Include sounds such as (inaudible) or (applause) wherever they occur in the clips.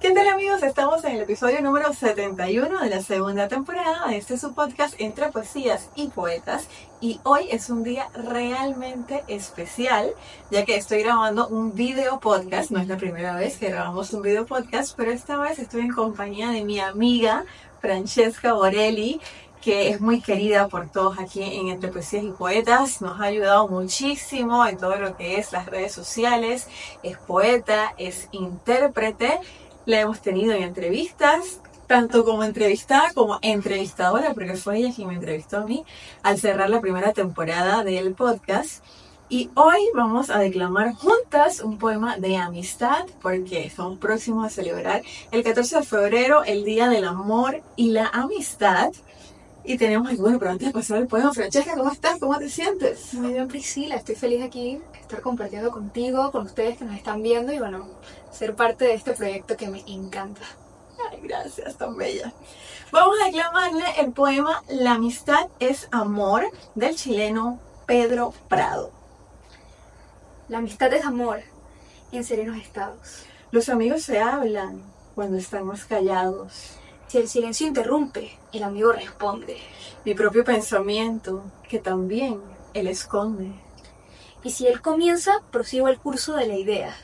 ¿Qué tal amigos? Estamos en el episodio número 71 de la segunda temporada de este su podcast entre poesías y poetas. Y hoy es un día realmente especial ya que estoy grabando un video podcast, no es la primera vez que grabamos un video podcast, pero esta vez estoy en compañía de mi amiga Francesca Borelli que es muy querida por todos aquí en Entre Poesías y Poetas, nos ha ayudado muchísimo en todo lo que es las redes sociales, es poeta, es intérprete la hemos tenido en entrevistas, tanto como entrevistada como entrevistadora, porque fue ella quien me entrevistó a mí al cerrar la primera temporada del podcast. Y hoy vamos a declamar juntas un poema de amistad, porque estamos próximos a celebrar el 14 de febrero, el Día del Amor y la Amistad. Y tenemos, bueno, pero antes de pasar el poema, Francesca, ¿cómo estás? ¿Cómo te sientes? Muy bien, Priscila, estoy feliz aquí, estar compartiendo contigo, con ustedes que nos están viendo y bueno, ser parte de este proyecto que me encanta. Ay, gracias, tan bella. Vamos a declamarle el poema La amistad es amor del chileno Pedro Prado. La amistad es amor en serenos estados. Los amigos se hablan cuando estamos callados. Si el silencio interrumpe, el amigo responde. Mi propio pensamiento, que también él esconde. Y si él comienza, prosigo el curso de la idea.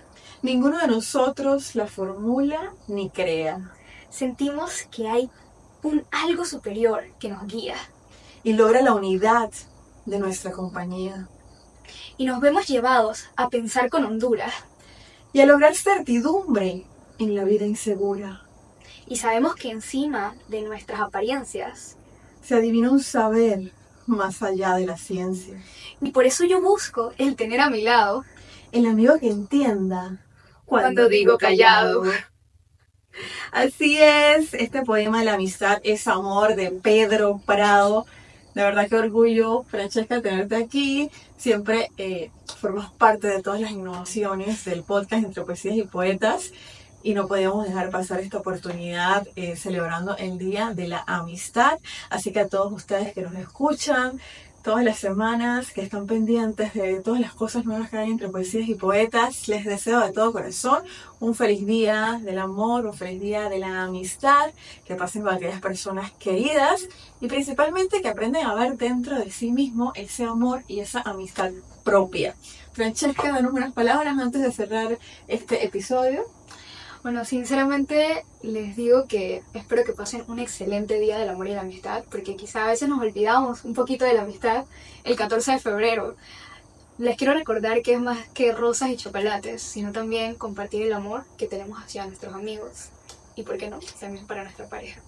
Ninguno de nosotros la formula ni crea. Sentimos que hay un algo superior que nos guía. Y logra la unidad de nuestra compañía. Y nos vemos llevados a pensar con hondura. Y a lograr certidumbre en la vida insegura. Y sabemos que encima de nuestras apariencias se adivina un saber más allá de la ciencia. Y por eso yo busco el tener a mi lado el amigo que entienda cuando, digo callado. (laughs) Así es, este poema La amistad es amor de Pedro Prado. De verdad que orgullo, Francesca, tenerte aquí. Siempre eh, formas parte de todas las innovaciones del podcast entre poesías y poetas y no podíamos dejar pasar esta oportunidad eh, celebrando el Día de la Amistad. Así que a todos ustedes que nos escuchan, todas las semanas, que están pendientes de todas las cosas nuevas que hay entre poesías y poetas. Les deseo de todo corazón un feliz día del amor, un feliz día de la amistad, que pasen con aquellas personas queridas y principalmente que aprendan a ver dentro de sí mismo ese amor y esa amistad propia. Francesca, danos unas palabras antes de cerrar este episodio. Bueno, sinceramente les digo que espero que pasen un excelente día del amor y la amistad, porque quizá a veces nos olvidamos un poquito de la amistad el 14 de febrero. Les quiero recordar que es más que rosas y chocolates, sino también compartir el amor que tenemos hacia nuestros amigos y, ¿por qué no?, también para nuestra pareja.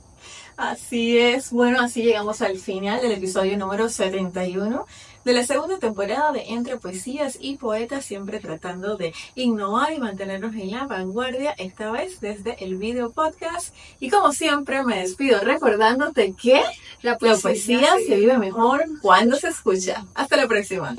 Así es, bueno, así llegamos al final del episodio número 71 de la segunda temporada de Entre Poesías y Poetas, siempre tratando de innovar y mantenernos en la vanguardia, esta vez desde el video podcast. Y como siempre me despido recordándote que la poesía, se vive mejor cuando se escucha. Hasta la próxima.